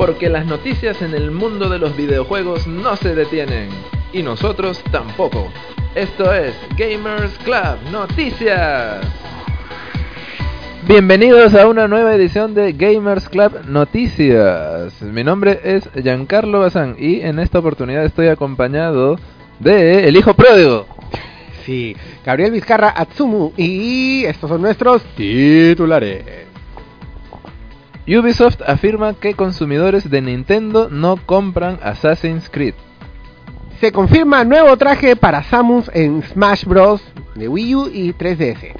porque las noticias en el mundo de los videojuegos no se detienen. Y nosotros tampoco. Esto es Gamers Club Noticias. Bienvenidos a una nueva edición de Gamers Club Noticias. Mi nombre es Giancarlo Bazán y en esta oportunidad estoy acompañado de el hijo pródigo. Sí, Gabriel Vizcarra Atsumu y estos son nuestros titulares. Ubisoft afirma que consumidores de Nintendo no compran Assassin's Creed. Se confirma nuevo traje para Samus en Smash Bros. de Wii U y 3DS.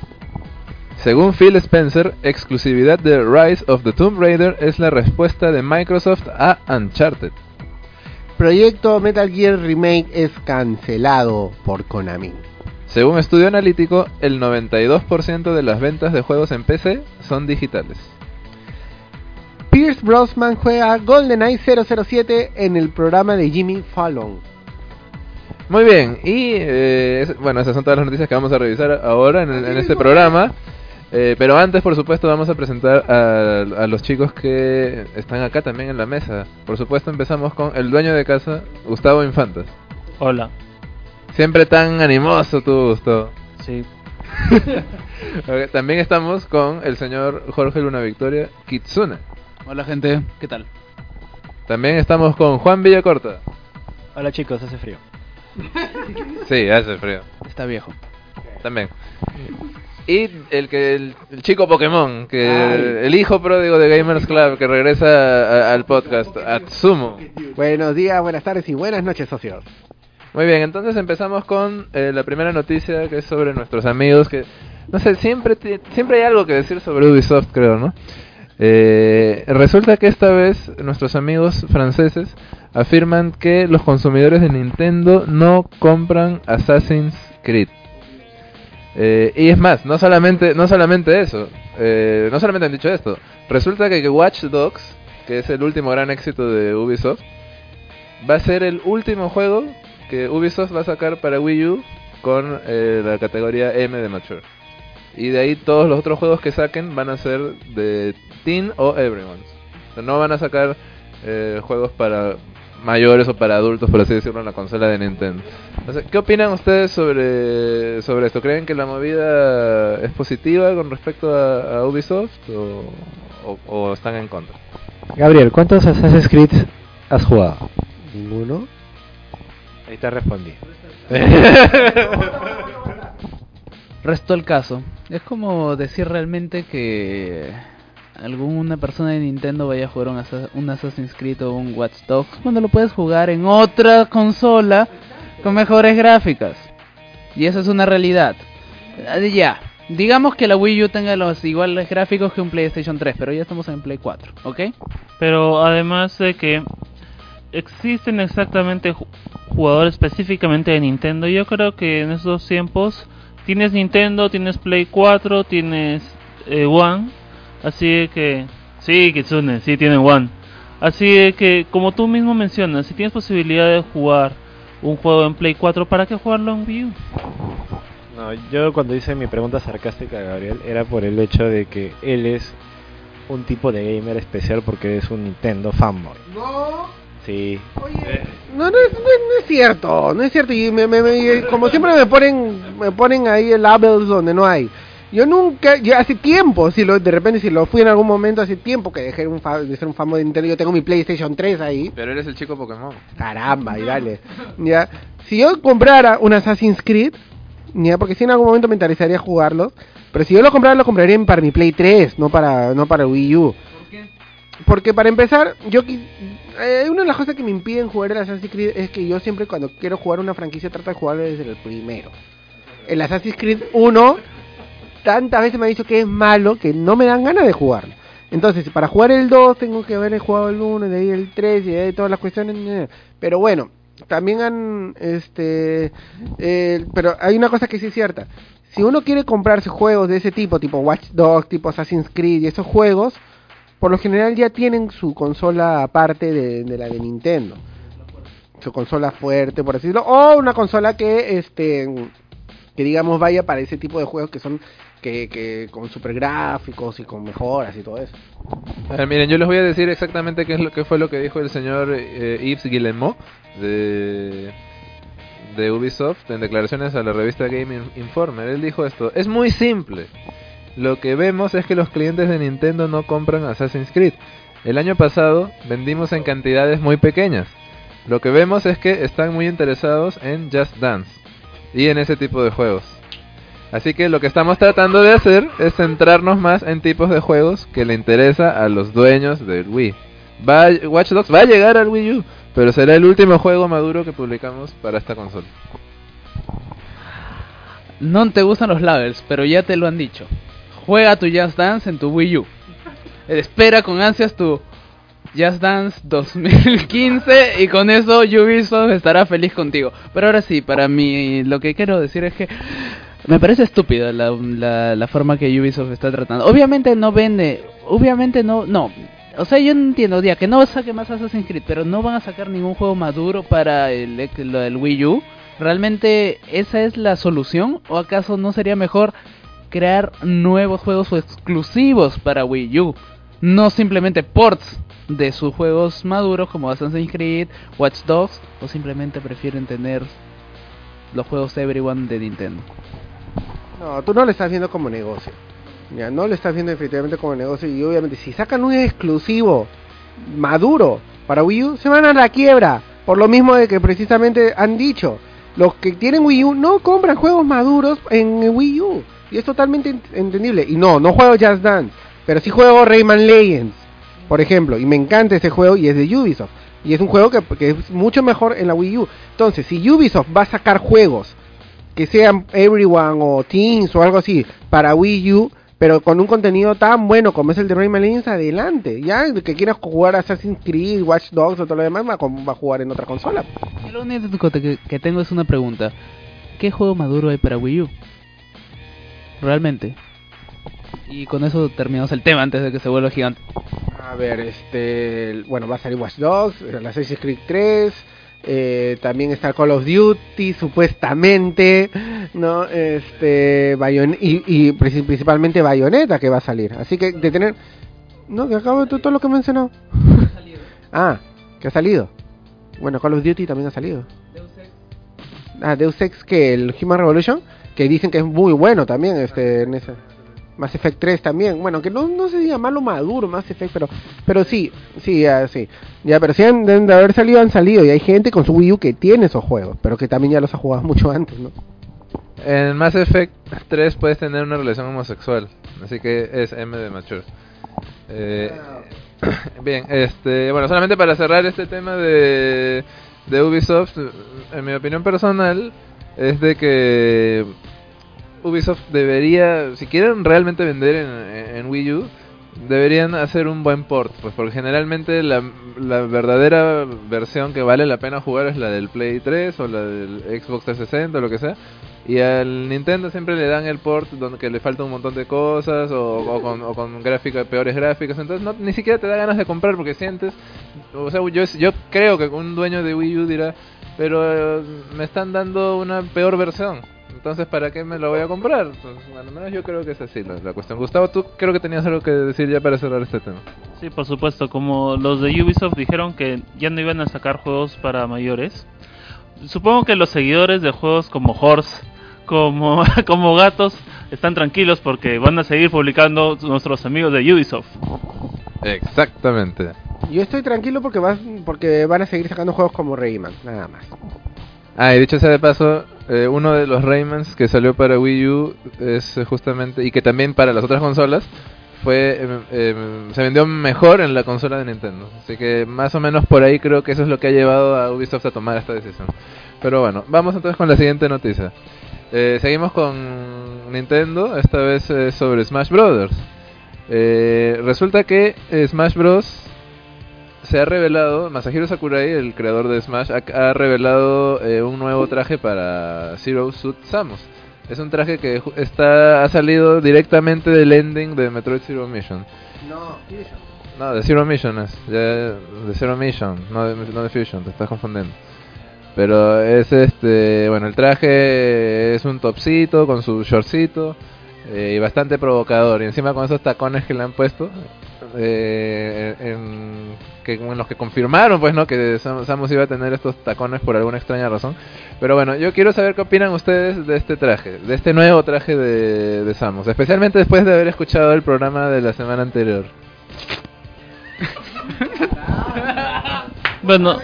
Según Phil Spencer, exclusividad de Rise of the Tomb Raider es la respuesta de Microsoft a Uncharted. Proyecto Metal Gear Remake es cancelado por Konami. Según estudio analítico, el 92% de las ventas de juegos en PC son digitales. Pierce Brosnan juega GoldenEye 007 en el programa de Jimmy Fallon. Muy bien, y eh, es- bueno, esas son todas las noticias que vamos a revisar ahora en, en este programa. Eh, pero antes, por supuesto, vamos a presentar a, a los chicos que están acá también en la mesa. Por supuesto, empezamos con el dueño de casa, Gustavo Infantas. Hola. Siempre tan animoso tú, Gustavo. Sí. También estamos con el señor Jorge Luna Victoria Kitsune. Hola gente, ¿qué tal? También estamos con Juan Villacorta. Hola chicos, hace frío. Sí, hace frío. Está viejo. También. Y el que el, el chico Pokémon, que Ay. el hijo pródigo de Gamers Club que regresa a- al podcast, Atsumo. Buenos días, buenas tardes y buenas noches, socios. Muy bien, entonces empezamos con eh, la primera noticia que es sobre nuestros amigos que no sé, siempre siempre hay algo que decir sobre Ubisoft, creo, ¿no? Eh, resulta que esta vez nuestros amigos franceses afirman que los consumidores de Nintendo no compran Assassin's Creed. Eh, y es más, no solamente, no solamente eso, eh, no solamente han dicho esto, resulta que Watch Dogs, que es el último gran éxito de Ubisoft, va a ser el último juego que Ubisoft va a sacar para Wii U con la categoría M de Mature. Y de ahí todos los otros juegos que saquen van a ser de Teen o Everyone. O sea, no van a sacar eh, juegos para mayores o para adultos, por así decirlo, en la consola de Nintendo. O sea, ¿Qué opinan ustedes sobre, sobre esto? ¿Creen que la movida es positiva con respecto a, a Ubisoft o, o- o están en contra? Gabriel, ¿cuántos Assassin's Creed has jugado? ¿Ninguno? Ahí te respondí. Resto el caso. Es como decir realmente que alguna persona de Nintendo vaya a jugar un, un Assassin's Creed o un Watch Dogs cuando lo puedes jugar en otra consola con mejores gráficas. Y eso es una realidad. Eh, Ya. Digamos que la Wii U tenga los iguales gráficos que un PlayStation 3, pero ya estamos en Play 4, ¿ok? Pero además de que existen exactamente ju- jugadores específicamente de Nintendo, yo creo que en estos tiempos tienes Nintendo, tienes Play 4, tienes eh, One, así de que sí, Kitsune, sí tienen One. Así de que como tú mismo mencionas, si tienes posibilidad de jugar un juego en Play 4, ¿para qué jugarlo en Wii U? No, yo cuando hice mi pregunta sarcástica a Gabriel era por el hecho de que él es un tipo de gamer especial porque es un Nintendo fanboy. No, Sí. oye, no, no, es, no, es- no es cierto, no es cierto. Y me, me- me- como siempre me ponen, me ponen ahí el labels donde no hay. Yo nunca, ya hace tiempo, si lo, de repente si lo fui en algún momento, hace tiempo que dejé un fa- de ser un fanboy de Nintendo. Yo tengo mi PlayStation 3 ahí. Pero eres el chico Pokémon. Caramba, y dale. Ya. Si yo comprara un Assassin's Creed, ya, porque si en algún momento me interesaría jugarlo, pero si yo lo comprara, lo compraría para mi Play 3, no para, no para Wii U. Porque para empezar, yo eh, una de las cosas que me impiden jugar el Assassin's Creed es que yo siempre cuando quiero jugar una franquicia trato de jugarlo desde el primero. El Assassin's Creed 1 tantas veces me ha dicho que es malo que no me dan ganas de jugarlo. Entonces, para jugar el 2 tengo que haber jugado el 1, de ahí el 3 y de ahí todas las cuestiones. Pero bueno, también han este eh, pero hay una cosa que sí es cierta. Si uno quiere comprarse juegos de ese tipo, tipo Watch Dogs, tipo Assassin's Creed y esos juegos, por lo general ya tienen su consola aparte de, la de Nintendo. Su consola fuerte, por así decirlo, o una consola que este que digamos vaya para ese tipo de juegos que son que, que con super gráficos y con mejoras y todo eso. A ver, miren, yo les voy a decir exactamente qué es lo que fue lo que dijo el señor eh, Yves Guillemot de de Ubisoft en declaraciones a la revista Game In- Informer. Él dijo esto: "Es muy simple. Lo que vemos es que los clientes de Nintendo no compran Assassin's Creed. El año pasado vendimos en cantidades muy pequeñas. Lo que vemos es que están muy interesados en Just Dance y en ese tipo de juegos. Así que lo que estamos tratando de hacer es centrarnos más en tipos de juegos que le interesa a los dueños del Wii. Va, Watch Dogs va a llegar al Wii U, pero será el último juego maduro que publicamos para esta consola. No te gustan los levels, pero ya te lo han dicho. Juega tu Just Dance en tu Wii U. Espera con ansias tu Just Dance 2015 y con eso Ubisoft estará feliz contigo. Pero ahora sí, para mí lo que quiero decir es que me parece estúpida la, la, la forma que Ubisoft está tratando. Obviamente no vende, obviamente no, no. O sea, yo entiendo, ya que no saque más Assassin's Creed, pero no van a sacar ningún juego maduro para el, el Wii U. ¿Realmente esa es la solución? ¿O acaso no sería mejor crear nuevos juegos exclusivos para Wii U? No simplemente ports de sus juegos maduros como Assassin's Creed, Watch Dogs, o simplemente prefieren tener los juegos Everyone de Nintendo. No, tú no lo estás viendo como negocio. Ya, no lo estás viendo efectivamente como negocio. Y obviamente, si sacan un exclusivo maduro para Wii U, se van a la quiebra. Por lo mismo de que precisamente han dicho, los que tienen Wii U no compran juegos maduros en Wii U. Y es totalmente ent- entendible. Y no, no juego Just Dance, pero sí juego Rayman Legends, por ejemplo. Y me encanta ese juego y es de Ubisoft. Y es un juego que, que es mucho mejor en la Wii U. Entonces, si Ubisoft va a sacar juegos que sean Everyone o Teens o algo así para Wii U, pero con un contenido tan bueno como es el de Rayman Legends, adelante. Ya, el que quiera jugar Assassin's Creed, Watch Dogs o todo lo demás, va a, com- va a jugar en otra consola. Lo único que, tengo es una pregunta. ¿Qué juego maduro hay para Wii U? Realmente. Y con eso terminamos el tema antes de que se vuelva gigante. A ver, este, bueno, va a salir Watch Dogs, el Assassin's Creed 3, eh, también está Call of Duty, supuestamente, ¿no? Este, Bayon y, y princi- principalmente Bayonetta que va a salir. Así que de tener, no, que acabo de todo, lo que he mencionado. ah, que ha salido. Bueno, Call of Duty también ha salido. Ah, Deus Ex que el Human Revolution, que dicen que es muy bueno también, este, en ese. Mass Effect 3 también, bueno, que no, no se diga malo maduro Mass Effect, pero pero sí, sí, ya, sí. Ya, pero sí han, de haber salido, han salido, y hay gente con su Wii U que tiene esos juegos, pero que también ya los ha jugado mucho antes, ¿no? En Mass Effect 3 puedes tener una relación homosexual, así que es M de mature. Eh, bien, este, bueno, solamente para cerrar este tema de, de Ubisoft, en mi opinión personal es de que Ubisoft debería, si quieren realmente vender en, Wii U, deberían hacer un buen port, pues porque generalmente la, verdadera versión que vale la pena jugar es la del Play 3 o la del Xbox 360 o lo que sea. Y al Nintendo siempre le dan el port donde le falta un montón de cosas o, con, o con peores gráficas. Entonces ni siquiera te da ganas de comprar porque sientes... O sea, yo, yo creo que un dueño de Wii U dirá, pero eh, me están dando una peor versión. Entonces, ¿para qué me lo voy a comprar? Pues, al menos yo creo que es así la, la cuestión. Gustavo, tú creo que tenías algo que decir ya para cerrar este tema. Sí, por supuesto, como los de Ubisoft dijeron que ya no iban a sacar juegos para mayores, supongo que los seguidores de juegos como Horse, como, como Gatos, están tranquilos porque van a seguir publicando nuestros amigos de Ubisoft. Exactamente. Yo estoy tranquilo porque, vas, porque van a seguir sacando juegos como Rayman, nada más. Ah, y dicho sea de paso, eh, uno de los Raymans que salió para Wii U es eh, justamente, y que también para las otras consolas, fue eh, eh, se vendió mejor en la consola de Nintendo. Así que más o menos por ahí creo que eso es lo que ha llevado a Ubisoft a tomar esta decisión. Pero bueno, vamos entonces con la siguiente noticia. Eh, seguimos con Nintendo, esta vez sobre Smash Brothers. Resulta que Smash Bros se ha revelado, Masahiro Sakurai, el creador de Smash, ha, ha revelado eh, un nuevo traje para Zero Suit Samus. Es un traje que está ha salido directamente del ending de Metroid Zero Mission. No, No, de Zero Mission es, ya, de Zero Mission, no de, no de Fusion, te estás confundiendo. Pero es este, bueno, el traje es un topcito con su shortcito eh, y bastante provocador. Y encima con esos tacones que le han puesto, eh, en, los que confirmaron pues no que Sam- Samus iba a tener estos tacones por alguna extraña razón. Pero bueno, yo quiero saber qué opinan ustedes de este traje, de este nuevo traje de, de Samus, especialmente después de haber escuchado el programa de la semana anterior. Bueno,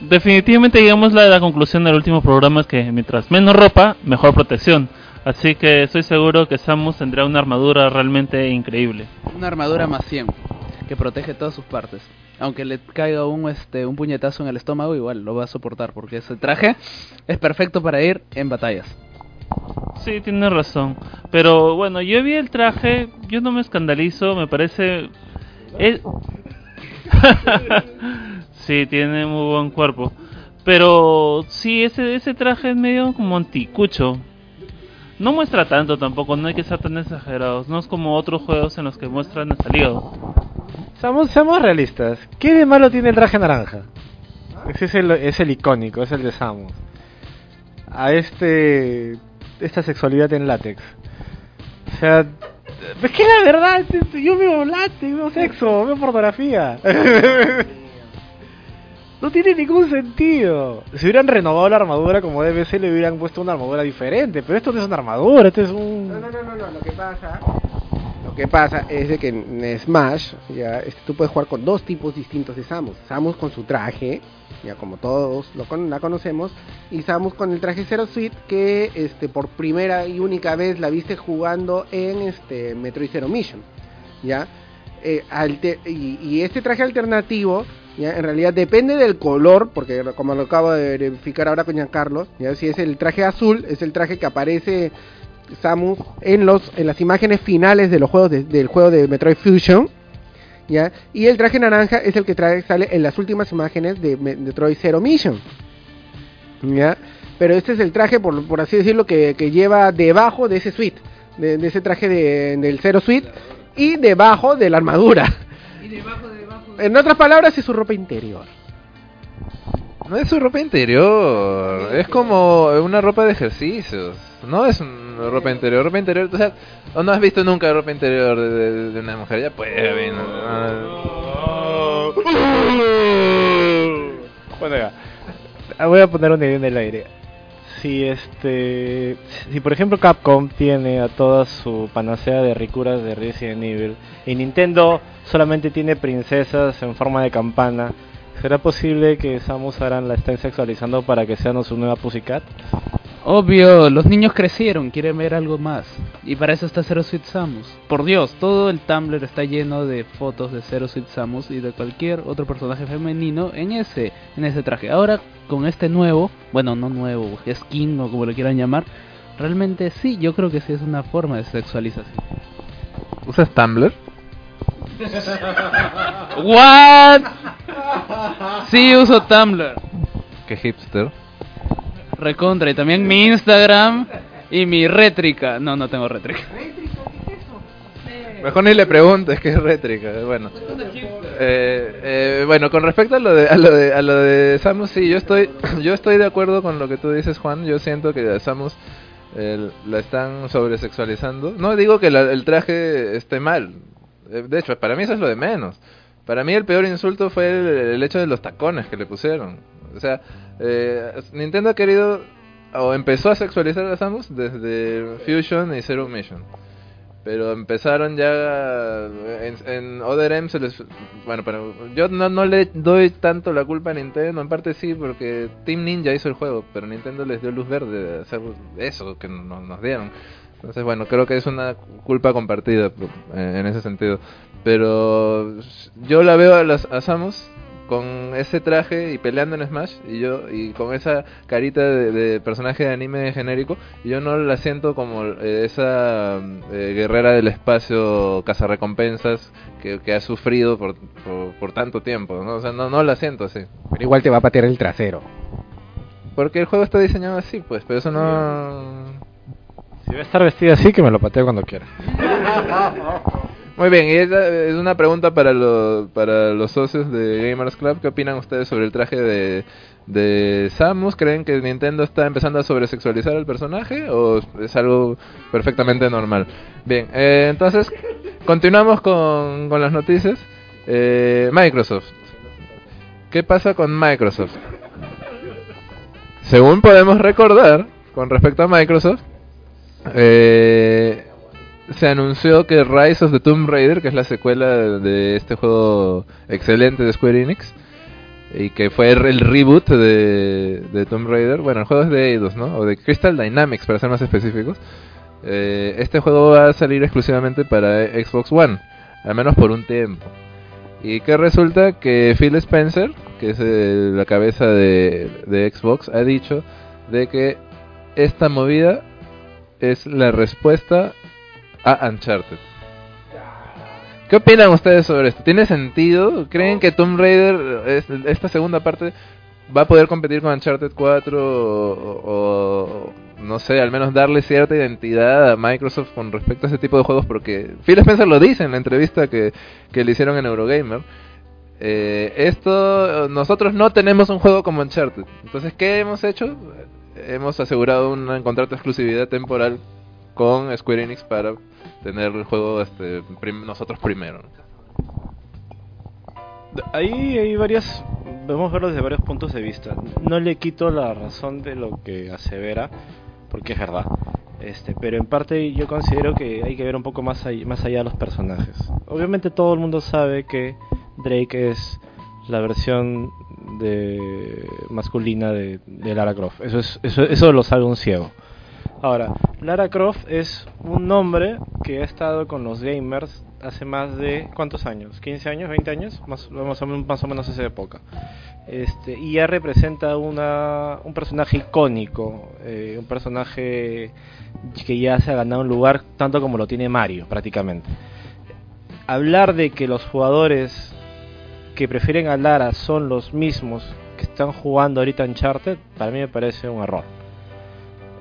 definitivamente llegamos a la conclusión del último programa que mientras menos ropa, mejor protección. Así que estoy seguro que Samus tendrá una armadura realmente increíble. Una armadura más 100 que protege todas sus partes. Aunque le caiga un este un puñetazo en el estómago, igual lo va a soportar porque ese traje es perfecto para ir en batallas. Sí, tiene razón. Pero bueno, yo vi el traje, yo no me escandalizo, me parece... es- sí, tiene muy buen cuerpo. Pero sí, ese, ese traje es medio como anticucho. No muestra tanto tampoco, no hay que ser tan exagerados. No es como otros juegos en los que muestran hasta el hígado. Seamos, seamos realistas. ¿Qué de malo tiene el traje naranja? Ese es el, es el icónico, es el de Samus. A este. esta sexualidad en látex. O sea. Es que la verdad, yo veo látex, veo sexo, veo pornografía. No tiene ningún sentido. Si hubieran renovado la armadura como debe ser, le hubieran puesto una armadura diferente. Pero esto no es una armadura, esto es un. No, no, no, no, no, lo que pasa, lo que pasa es de que en Smash, ya, este, tú puedes jugar con dos tipos distintos de Samus. Samus con su traje, ya como todos lo con- la conocemos, y Samus con el traje Zero Suite que, este, por primera y única vez la viste jugando en, este, Metroid Zero Mission, ya. Eh, alte- y, y este traje alternativo, ya, en realidad depende del color, porque como lo acabo de verificar ahora con Giancarlo, ya si es el traje azul, es el traje que aparece Samus en los en las imágenes finales de los juegos de- del juego de Metroid Fusion ya y el traje naranja es el que trae, sale en las últimas imágenes de Me- Metroid Zero Mission ya pero este es el traje por, por así decirlo que, que lleva debajo de ese suite de, de ese traje de- del Zero Suite y debajo de la armadura en otras palabras es su ropa interior No es su ropa interior, es como una ropa de ejercicios. No es una ropa interior, ropa interior, o sea, ¿o no has visto nunca ropa interior de, de- de una mujer? Ya pues, a ver, no- Bueno, ya. Ah, Voy a poner una idea en el aire. Si este, si por ejemplo Capcom tiene a toda su panacea de ricuras de Resident Evil y Nintendo solamente tiene princesas en forma de campana, ¿será posible que Samus Aran la estén sexualizando para que sea su nueva Pussycat? Obvio, los niños crecieron, quieren ver algo más. Y para eso está Zero Suite Samus. Por Dios, todo el Tumblr está lleno de fotos de Zero Suite Samus y de cualquier otro personaje femenino en ese, en ese traje. Ahora, con este nuevo, bueno, no nuevo, skin o como lo quieran llamar, realmente sí, yo creo que sí es una forma de sexualización. ¿Usas Tumblr? ¿What? Sí, uso Tumblr. Qué hipster. Recontra, y también mi Instagram y mi rétrica. No, no tengo rétrica. Mejor ni le preguntes qué es rétrica. Bueno, eh, eh, bueno, con respecto a lo de a lo de a lo de Samus, sí, yo estoy yo estoy de acuerdo con lo que tú dices, Juan. Yo siento que a Samus eh, la están sobresexualizando. No digo que la- el traje esté mal. Eh, De hecho, para mí eso es lo de menos. Para mí el peor insulto fue el, hecho de los tacones que le pusieron. O sea, eh, Nintendo ha querido o empezó a sexualizar a Samus desde Fusion y Zero Mission. Pero empezaron ya en, en Other M se les bueno, pero yo no, no le doy tanto la culpa a Nintendo, en parte sí porque Team Ninja hizo el juego, pero Nintendo les dio luz verde de hacer eso que no- nos dieron. Entonces, bueno, creo que es una culpa compartida eh, en ese sentido. Pero yo la veo a, las, a Samus con ese traje y peleando en Smash y yo y con esa carita de, de personaje de anime genérico y yo no la siento como eh, esa eh, guerrera del espacio cazarrecompensas que, que ha sufrido por, por, por tanto tiempo ¿no? o sea no, no la siento así pero igual te va a patear el trasero porque el juego está diseñado así pues pero eso no Si va a estar vestida así, que me lo patee cuando quiera. Muy bien, y esa es una pregunta para los, para los socios de Gamers Club. ¿Qué opinan ustedes sobre el traje de, de Samus? ¿Creen que Nintendo está empezando a sobresexualizar al personaje o es algo perfectamente normal? Bien, eh, entonces continuamos con, con las noticias. Eh, Microsoft. ¿Qué pasa con Microsoft? Según podemos recordar, con respecto a Microsoft, eh, se anunció que Rise of the Tomb Raider, que es la secuela de este juego excelente de Square Enix, y que fue el reboot de, Tomb Raider, bueno, el juego es de Eidos, ¿no? O de Crystal Dynamics, para ser más específicos. Eh, este juego va a salir exclusivamente para Xbox One, al menos por un tiempo. Y que resulta que Phil Spencer, que es eh, la cabeza de, de Xbox, ha dicho de que esta movida es la respuesta a Uncharted. ¿Qué opinan ustedes sobre esto? ¿Tiene sentido? ¿Creen que Tomb Raider, es- esta segunda parte, va a poder competir con Uncharted 4 o, o, no sé, al menos darle cierta identidad a Microsoft con respecto a ese tipo de juegos? Porque Phil Spencer lo dice en la entrevista que, que le hicieron en Eurogamer. Eh, esto, nosotros no tenemos un juego como Uncharted. Entonces, ¿qué hemos hecho? Hemos asegurado un contrato de exclusividad temporal con Square Enix para tener el juego este, prim- nosotros primero. Ahí hay varias, podemos verlo desde varios puntos de vista. No le quito la razón de lo que asevera, porque es verdad. Este, pero en parte yo considero que hay que ver un poco más allá, más allá de los personajes. Obviamente todo el mundo sabe que Drake es la versión de masculina de, de Lara Croft. Eso es eso, eso lo sabe un ciego. Ahora, Lara Croft es un nombre que ha estado con los gamers hace más de ¿cuántos años? ¿15 años? ¿20 años? Más, más, o, menos, más esa época. Este, y ya representa un personaje icónico, eh, un personaje que ya se ha ganado un lugar tanto como lo tiene Mario prácticamente. Hablar de que los jugadores que prefieren a Lara son los mismos que están jugando ahorita Uncharted, para mí me parece un error.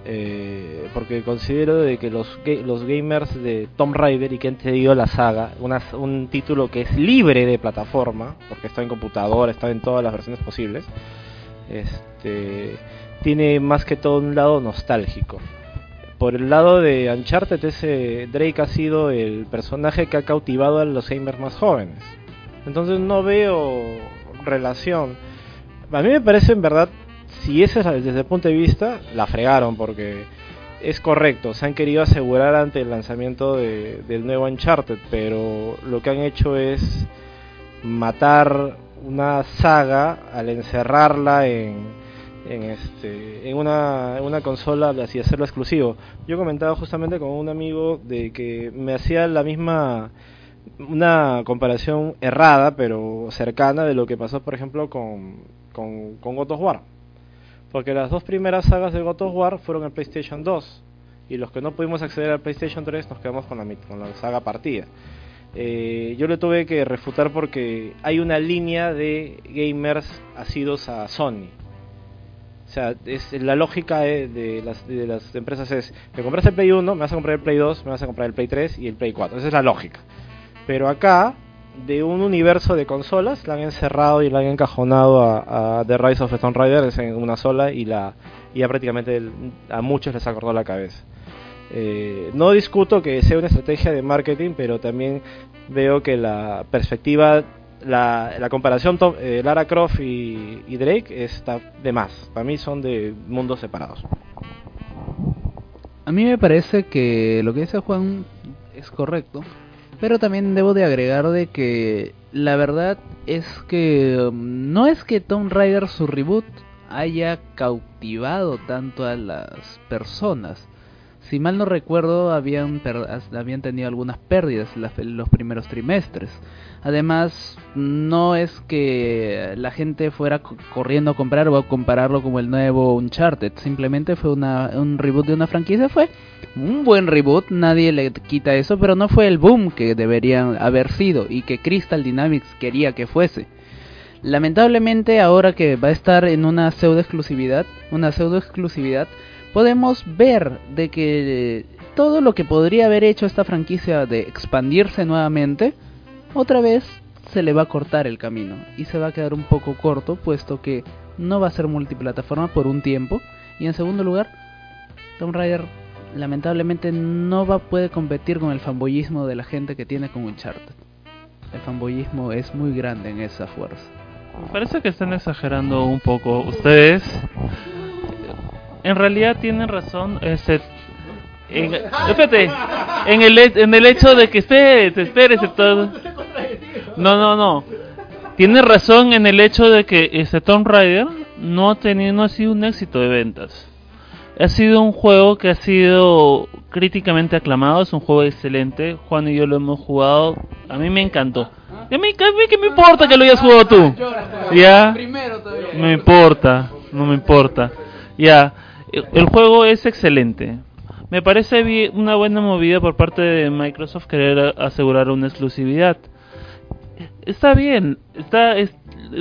Eh, porque considero de que los, los gamers de Tomb Raider y que han tenido la saga, una- un título que es libre de plataforma, porque está en computadora, está en todas las versiones posibles, este, tiene más que todo un lado nostálgico. Por el lado de Uncharted, ese Drake ha sido el personaje que ha cautivado a los gamers más jóvenes. Entonces no veo relación. A mí me parece en verdad, si ese es desde el punto de vista, la fregaron porque es correcto, se han querido asegurar ante el lanzamiento de- del nuevo Uncharted, pero lo que han hecho es matar una saga al encerrarla en, en este en una, en una consola y hacerlo exclusivo. Yo comentaba justamente con un amigo de que me hacía la misma una comparación errada pero cercana de lo que pasó por ejemplo con, con, con God of War. Porque las dos primeras sagas de God of War fueron en PlayStation 2 y los que no pudimos acceder al PlayStation 3 nos quedamos con la, con la saga partida. Eh, yo le tuve que refutar porque hay una línea de gamers asidos a Sony. O sea, es, la lógica de, las, de las empresas es, me compraste el Play 1, me vas a comprar el Play 2, me vas a comprar el Play 3 y el Play 4. Esa es la lógica. Pero acá, de un universo de consolas, la han encerrado y la han encajonado a, The Rise of Raider es en una sola y la y ya prácticamente a muchos les ha cortado la cabeza. Eh, no discuto que sea una estrategia de marketing, pero también veo que la perspectiva, la, la comparación eh, Lara Croft y, y Drake está de más. Para mí son de mundos separados. A mí me parece que lo que dice Juan es correcto, pero también debo de agregar de que la verdad es que um, no es que Tomb Raider su reboot haya cautivado tanto a las personas. Si mal no recuerdo, habían, habían tenido algunas pérdidas los primeros trimestres. Además, no es que la gente fuera co- corriendo a comprar o a compararlo como el nuevo Uncharted. Simplemente fue un reboot de una franquicia. Fue un buen reboot, nadie le quita eso, pero no fue el boom que deberían haber sido y que Crystal Dynamics quería que fuese. Lamentablemente ahora que va a estar en una pseudo exclusividad, una pseudo exclusividad, podemos ver de que todo lo que podría haber hecho esta franquicia de expandirse nuevamente, otra vez se le va a cortar el camino y se va a quedar un poco corto, puesto que no va a ser multiplataforma por un tiempo. Y en segundo lugar, Tomb Raider lamentablemente no va poder competir con el fanboyismo de la gente que tiene con Uncharted. El fanboyismo es muy grande en esa fuerza. Me parece que están exagerando un poco ustedes. En realidad tienen razón. Este, en, en el, en el hecho de que espérese, espérese todo. No, no, no. Tiene razón en el hecho de que este Tomb Raider no ha tenido, no ha sido un éxito de ventas. Ha sido un juego que ha sido críticamente aclamado, es un juego excelente. Juan y yo lo hemos jugado, a mí me encantó. Y a mí, a mí qué me importa que lo hayas jugado tú. Ya. No me importa, no me importa. Ya, el, juego es excelente. Me parece una buena movida por parte de Microsoft querer asegurar una exclusividad. Está bien, está es-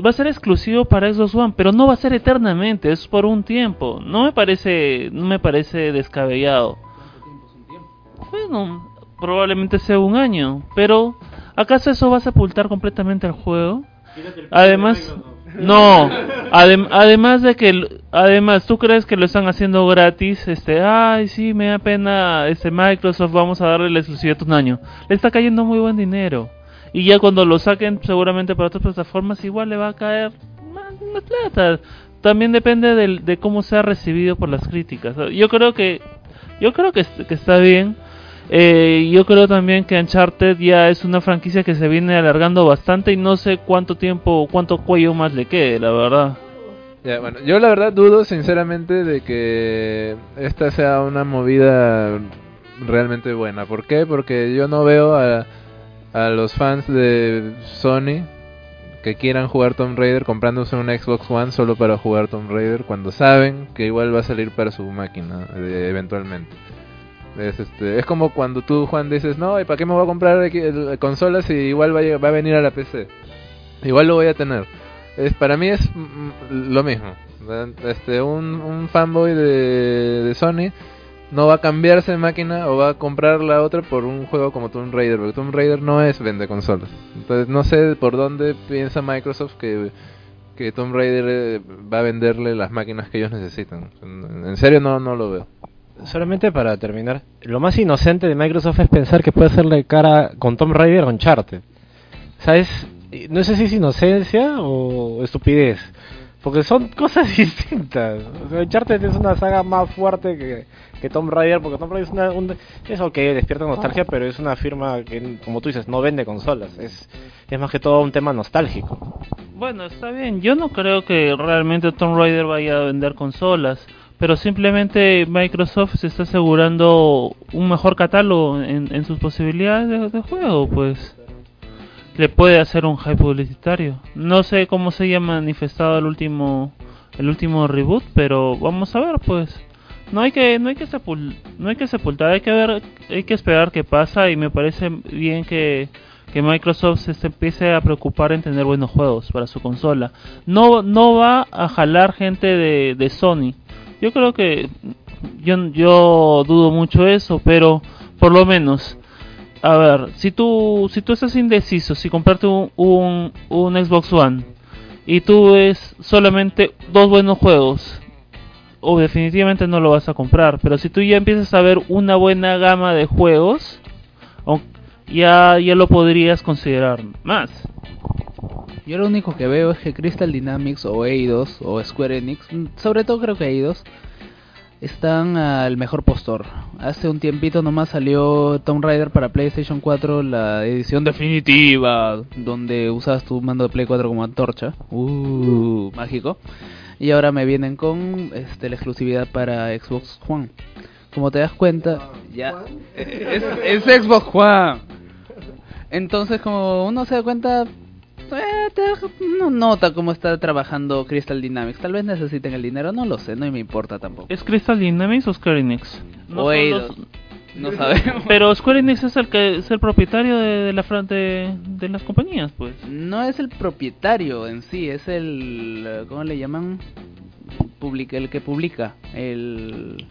va a ser exclusivo para Xbox One, pero no va a ser eternamente, es por un tiempo. No me parece, no me parece descabellado. Bueno, probablemente sea un año, pero ¿acaso eso va a sepultar completamente el juego? Además, no, adem- además de que, además, ¿tú crees que lo están haciendo gratis? Este, ay, sí, me da pena, este, Microsoft, vamos a darle la exclusividad un año. Le está cayendo muy buen dinero. Y ya cuando lo saquen, seguramente para otras plataformas, igual le va a caer más, plata. También depende del- de cómo sea recibido por las críticas. Yo creo que, yo creo que, que está bien. Eh, yo creo también que Uncharted ya es una franquicia que se viene alargando bastante y no sé cuánto tiempo, cuánto cuello más le quede, la verdad. Ya, bueno, yo la verdad dudo sinceramente de que esta sea una movida realmente buena. ¿Por qué? Porque yo no veo a, a los fans de Sony que quieran jugar Tomb Raider comprándose un Xbox One solo para jugar Tomb Raider cuando saben que igual va a salir para su máquina eh, eventualmente. Es, este, es como cuando tú, Juan, dices, no, ¿y para qué me voy a comprar consolas si igual va a, a venir a la PC? Igual lo voy a tener. Es, para mí es mm, lo mismo. Este, un, un fanboy de, de Sony no va a cambiarse de máquina o va a comprar la otra por un juego como Tomb Raider, porque Tomb Raider no es vende consolas. Entonces no sé por dónde piensa Microsoft que, que Tomb Raider eh, va a venderle las máquinas que ellos necesitan. En, serio no, no lo veo. Solamente para terminar, lo más inocente de Microsoft es pensar que puede hacerle cara con Tomb Raider a Uncharted. O no sé si es inocencia o estupidez, porque son cosas distintas. O sea, Uncharted es una saga más fuerte que, que Tomb Raider, porque Tomb Raider es una, un, es ok, despierta nostalgia, pero es una firma que, como tú dices, no vende consolas. Es, es más que todo un tema nostálgico. Bueno, está bien. Yo no creo que realmente Tomb Raider vaya a vender consolas, pero simplemente Microsoft se está asegurando un mejor catálogo en, en sus posibilidades de, de juego, pues le puede hacer un hype publicitario. No sé cómo se haya manifestado el último el último reboot, pero vamos a ver, pues. No hay que no hay que sepul- no hay que sepultar, hay que ver, hay que esperar qué pasa y me parece bien que que Microsoft se, empiece a preocupar en tener buenos juegos para su consola. No no va a jalar gente de, de Sony. Yo creo que yo yo dudo mucho eso, pero por lo menos a ver, si tú si tú estás indeciso si comprarte un, un, un Xbox One y tú ves solamente dos buenos juegos o definitivamente no lo vas a comprar, pero si tú ya empiezas a ver una buena gama de juegos, ya ya lo podrías considerar más. Yo lo único que veo es que Crystal Dynamics o Eidos o Square Enix, mm, sobre todo creo que Eidos, están al mejor postor. Hace un tiempito nomás salió Tomb Raider para PlayStation 4, la edición definitiva, donde usas tu mando de Play 4 como antorcha. Uh, mágico. Y ahora me vienen con este, la exclusividad para Xbox One. Como te das cuenta, ya es, es Xbox One. Entonces, como uno se da cuenta, no nota cómo está trabajando Crystal Dynamics. Tal vez necesiten el dinero, no lo sé, no me importa tampoco. ¿Es Crystal Dynamics o Square Enix? No los- No sabemos. Pero Square Enix es el que es el propietario de, de la de, de las compañías, pues. No es el propietario en sí, es el. eh, ¿Cómo le llaman? Publica, el que publica. El.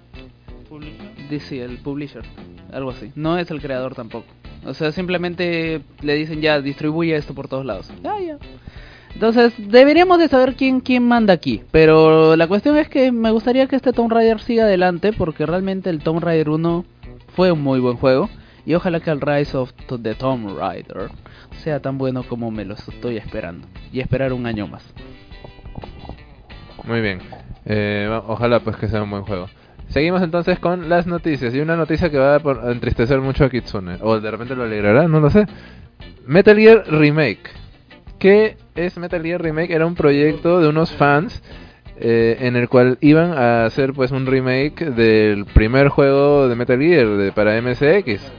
DC, el publisher. Algo así. No es el creador tampoco. O sea, simplemente le dicen ya, distribuye esto por todos lados. Ah, ya. Entonces, deberíamos de saber quién, quién manda aquí. Pero la cuestión es que me gustaría que este Tomb Raider siga adelante porque realmente el Tomb Raider 1 fue un muy buen juego. Y ojalá que el Rise of the Tomb Raider sea tan bueno como me lo estoy esperando. Y esperar un año más. Muy bien. Eh, ojalá pues que sea un buen juego. Seguimos entonces con las noticias. Y una noticia que va a entristecer mucho a Kitsune. O de repente lo alegrará, no lo sé. Metal Gear Remake. ¿Qué es Metal Gear Remake? Era un proyecto de unos fans eh, en el cual iban a hacer pues un remake del primer juego de Metal Gear para MSX.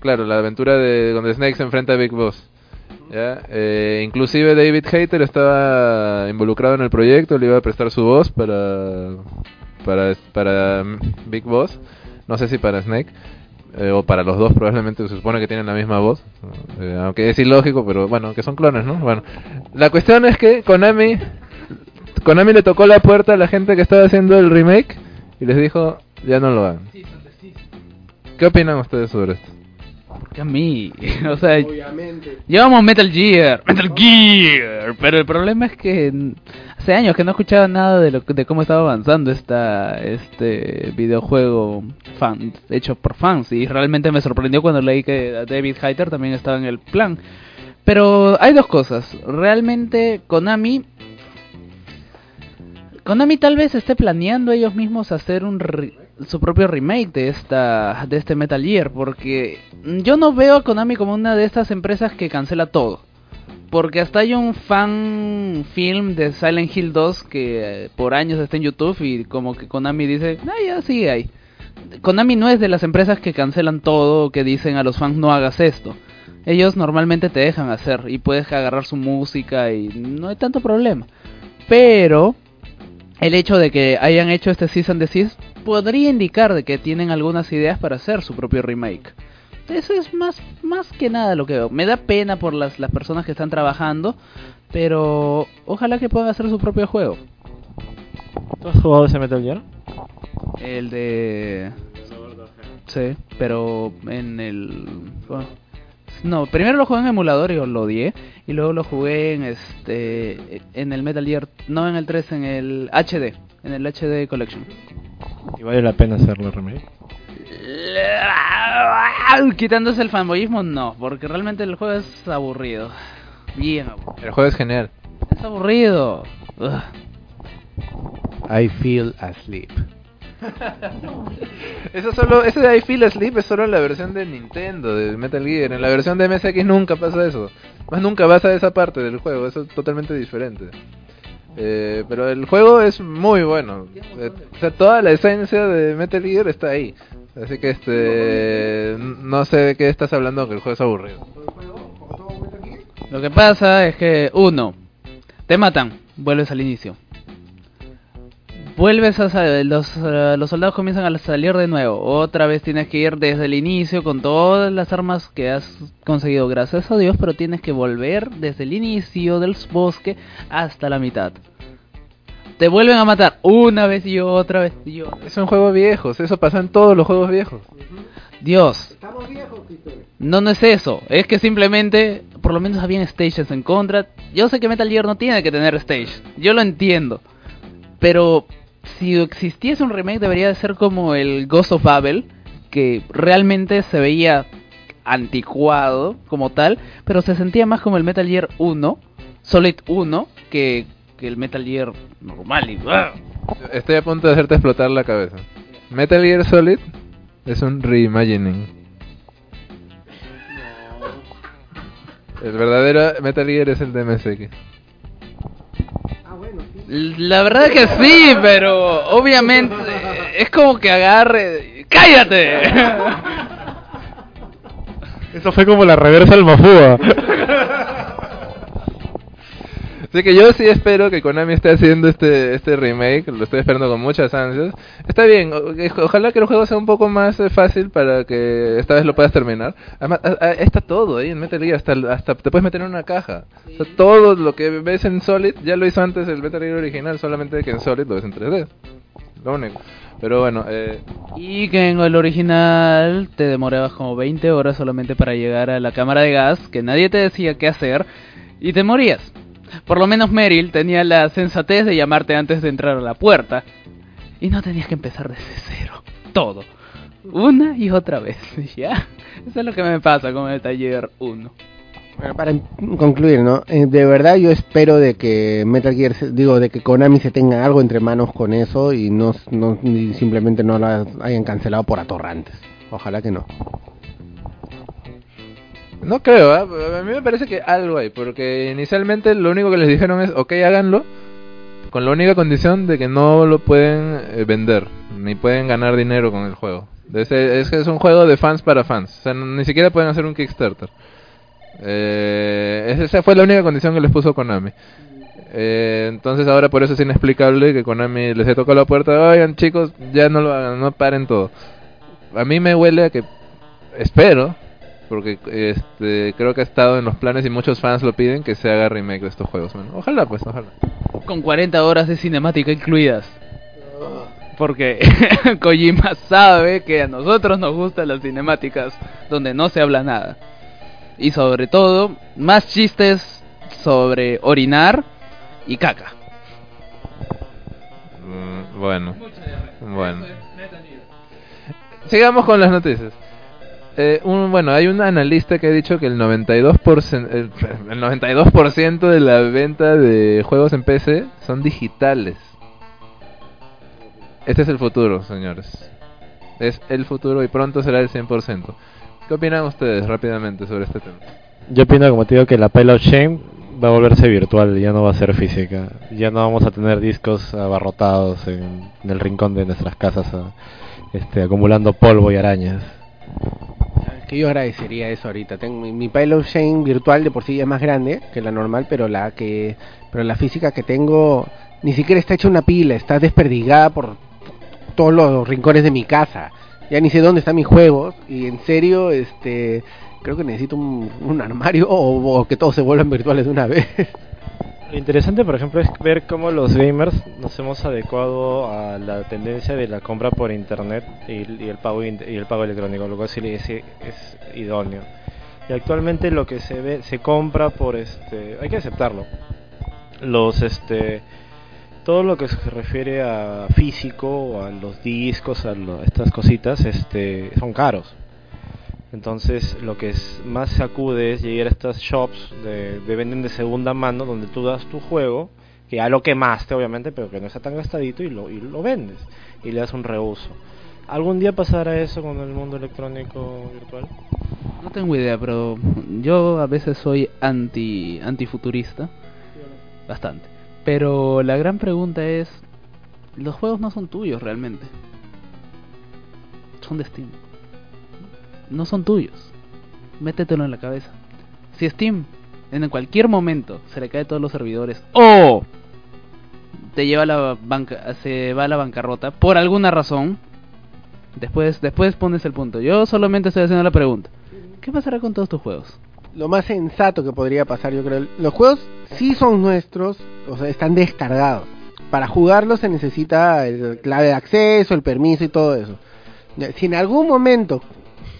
Claro, la aventura de donde Snake se enfrenta a Big Boss. ¿ya? Eh, inclusive David Hayter estaba involucrado en el proyecto, le iba a prestar su voz para para para mm, Big Boss, no sé si para Snake eh, o para los dos probablemente se supone que tienen la misma voz, eh, aunque es ilógico, pero bueno, que son clones, ¿no? Bueno, la cuestión es que Konami Konami le tocó la puerta a la gente que estaba haciendo el remake y les dijo, ya no lo hagan. ¿Qué opinan ustedes sobre esto? Que a mí, o sea, Obviamente. llevamos Metal Gear, Metal Gear, pero el problema es que hace años que no escuchaba nada de lo de cómo estaba avanzando esta este videojuego fan hecho por fans y realmente me sorprendió cuando leí que David Hayter también estaba en el plan. Pero hay dos cosas, realmente Konami Konami tal vez esté planeando ellos mismos hacer un re- su propio remake de esta de este Metal Gear porque yo no veo a Konami como una de estas empresas que cancela todo. Porque hasta hay un fan film de Silent Hill 2 que por años está en YouTube y como que Konami dice, ah, ya sigue ahí. Konami no es de las empresas que cancelan todo que dicen a los fans no hagas esto. Ellos normalmente te dejan hacer y puedes agarrar su música y no hay tanto problema. Pero el hecho de que hayan hecho este Season Desist podría indicar de que tienen algunas ideas para hacer su propio remake. Eso es más, más que nada lo que veo. Me da pena por las, las personas que están trabajando, pero ojalá que puedan hacer su propio juego. ¿Tú has jugado ese Metal Gear? El de... Sí, pero en el... bueno, No, primero lo jugué en emulador y lo odié. Y luego lo jugué en este... En el Metal Gear... No en el 3, en el HD. En el HD Collection. ¿Y vale la pena hacerlo remake? Quitándose el fanboyismo, no. Porque realmente el juego es aburrido. Bien aburrido. El juego es genial. Es aburrido. Ugh. I feel asleep. Eso solo, ese de I Feel Asleep es solo en la versión de Nintendo, de Metal Gear. En la versión de MSX nunca pasa eso. Más nunca vas a esa parte del juego, eso es totalmente diferente. Eh, pero el juego es muy bueno. Eh, o sea, toda la esencia de Metal Gear está ahí. Así que este no sé de qué estás hablando, que el juego es aburrido. Lo que pasa es que, uno, te matan, vuelves al inicio. Vuelves a sa- los, eh, los soldados comienzan a salir de nuevo. Otra vez tienes que ir desde el inicio con todas las armas que has conseguido, gracias a Dios, pero tienes que volver desde el inicio del bosque hasta la mitad. Te vuelven a matar una vez y otra vez y otra. Es un juego viejo, eso pasa en todos los juegos viejos. Dios, Estamos viejos. No, no es eso. Es que simplemente, por lo menos habían stages en contra. Yo sé que Metal Gear no tiene que tener stage. Yo lo entiendo. Pero si existiese un remake debería de ser como el Ghost of Babel, que realmente se veía anticuado como tal, pero se sentía más como el Metal Gear 1, Solid 1, que, que el Metal Gear normal. Y. Estoy a punto de hacerte explotar la cabeza. Metal Gear Solid es un reimagining. El verdadero Metal Gear es el de La verdad que sí, pero obviamente es como que agarre... ¡Cállate! Eso fue como la reversa del Mafúa. Así que yo sí espero que Konami esté haciendo este este remake, lo estoy esperando con muchas ansias. Está bien, o- ojalá que el juego sea un poco más eh, fácil para que esta vez lo puedas terminar. Además, a- a- está todo ahí en Metal Gear, hasta, hasta te puedes meter en una caja. O sea, todo lo que ves en Solid ya lo hizo antes el Metal Gear original, solamente que en Solid lo ves en 3D. Lo único. Pero bueno, eh, Y que en el original te demorabas como 20 horas solamente para llegar a la cámara de gas, que nadie te decía qué hacer, y te morías. Por lo menos Meryl tenía la sensatez de llamarte antes de entrar a la puerta. Y no tenías que empezar desde cero. Todo. Una y otra vez. ¿Ya? Eso es lo que me pasa con el taller 1. Bueno, para concluir, ¿no? Eh, de verdad yo espero de que Metal Gear, digo, de que Konami se tenga algo entre manos con eso y no, no y simplemente no lo hayan cancelado por atorrantes. Ojalá que no. No creo, ¿ah? a mí me parece que algo hay, porque inicialmente lo único que les dijeron es, ok, háganlo, con la única condición de que no lo pueden eh, vender, ni pueden ganar dinero con el juego. Es, que es un juego de fans para fans, o sea, ni siquiera pueden hacer un Kickstarter. Eh, esa fue la única condición que les puso Konami. Eh, entonces ahora por eso es inexplicable que Konami les he tocado la puerta, oigan chicos, ya no lo no paren todo. A mí me huele a que, espero, porque este creo que ha estado en los planes y muchos fans lo piden que se haga remake de estos juegos. Bueno, ojalá pues, ojalá. Con 40 horas de cinemática incluidas. Porque Kojima sabe que a nosotros nos gustan las cinemáticas donde no se habla nada. Y sobre todo, más chistes sobre orinar y caca. Mm, bueno, bueno. Sigamos con las noticias. Eh, un, bueno, hay un analista que ha dicho que el 92%, el, el 92% de la venta de juegos en PC son digitales. Este es el futuro, señores. Es el futuro y pronto será el 100%. ¿Qué opinan ustedes rápidamente sobre este tema? Yo opino, como te digo, que la of Shame va a volverse virtual, ya no va a ser física. Ya no vamos a tener discos abarrotados en, en el rincón de nuestras casas, este, acumulando polvo y arañas. Que yo agradecería eso ahorita. Tengo mi, mi Pile of Shame virtual de por sí es más grande que la normal, pero la que pero la física que tengo ni siquiera está hecha una pila, está desperdigada por todos los rincones de mi casa. Ya ni sé dónde están mis juegos y en serio este creo que necesito un, armario o que todos se vuelvan virtuales de una vez. Lo interesante, por ejemplo, es ver cómo los gamers nos hemos adecuado a la tendencia de la compra por internet y, el pago in- y el pago electrónico, lo cual sí es, es idóneo. Y actualmente lo que se ve se compra por este, hay que aceptarlo. Los este todo lo que se refiere a físico, a los discos, a lo- estas cositas, este son caros. Entonces, lo que es, más se acude es llegar a estas shops de, de venden de segunda mano donde tú das tu juego, que ya lo quemaste obviamente, pero que no está tan gastadito y lo, y lo vendes y le das un reuso. ¿Algún día pasará eso con el mundo electrónico virtual? No tengo idea, pero yo a veces soy anti antifuturista. Bastante. Pero la gran pregunta es, los juegos no son tuyos realmente. Son de Steam. No son tuyos. Métetelo en la cabeza. Si Steam en cualquier momento se le cae todos los servidores o te lleva a la banca se va a la bancarrota por alguna razón, después después pones el punto. Yo solamente estoy haciendo la pregunta. ¿Qué pasará con todos tus juegos? Lo más sensato que podría pasar, yo creo, los juegos sí son nuestros, o sea, están descargados. Para jugarlos se necesita el clave de acceso, el permiso y todo eso. Si en algún momento,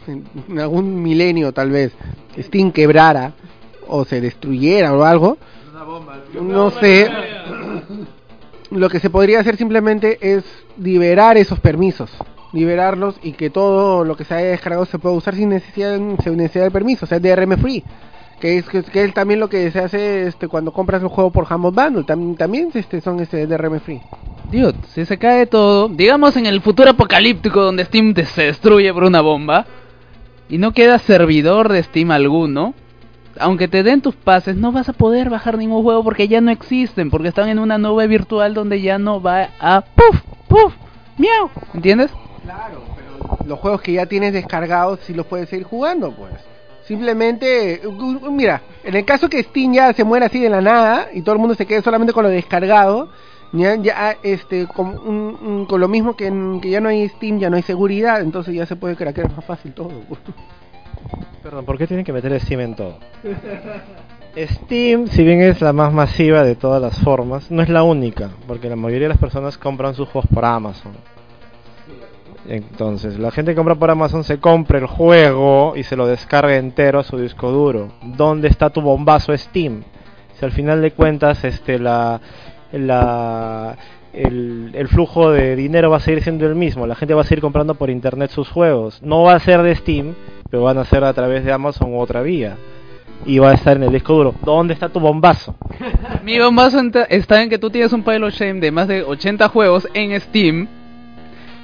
en algún milenio tal vez, Steam quebrara o se destruyera o algo, no sé, lo que se podría hacer simplemente es liberar esos permisos, liberarlos y que todo lo que se haya descargado se pueda usar sin necesidad, de permiso, o sea, DRM free. Que es, que, es- también lo que se hace este cuando compras un juego por Humble Bundle, también, también este, son este DRM free. Dude, si se cae todo, digamos en el futuro apocalíptico donde Steam te- se destruye por una bomba y no queda servidor de Steam alguno, aunque te den tus pases, no vas a poder bajar ningún juego porque ya no existen, porque están en una nube virtual donde ya no va a puff, puff, miau, ¿entiendes? Claro, pero los juegos que ya tienes descargados sí los puedes seguir jugando, pues. Simplemente, mira, en el caso que Steam ya se muera así de la nada y todo el mundo se quede solamente con lo descargado, ya, ya este, con, lo mismo que, que ya no hay Steam, ya no hay seguridad, entonces ya se puede craquear más fácil todo. Perdón, ¿por qué tienen que meter Steam en todo? Steam, si bien es la más masiva de todas las formas, no es la única, porque la mayoría de las personas compran sus juegos por Amazon. Entonces, la gente que compra por Amazon se compra el juego y se lo descarga entero a su disco duro. ¿Dónde está tu bombazo Steam? si al final de cuentas este la la el, flujo de dinero va a seguir siendo el mismo, la gente va a seguir comprando por internet sus juegos, no va a ser de Steam, pero van a ser a través de Amazon u otra vía y va a estar en el disco duro. ¿Dónde está tu bombazo? Mi bombazo está en que tú tienes un pile of shame de más de 80 juegos en Steam,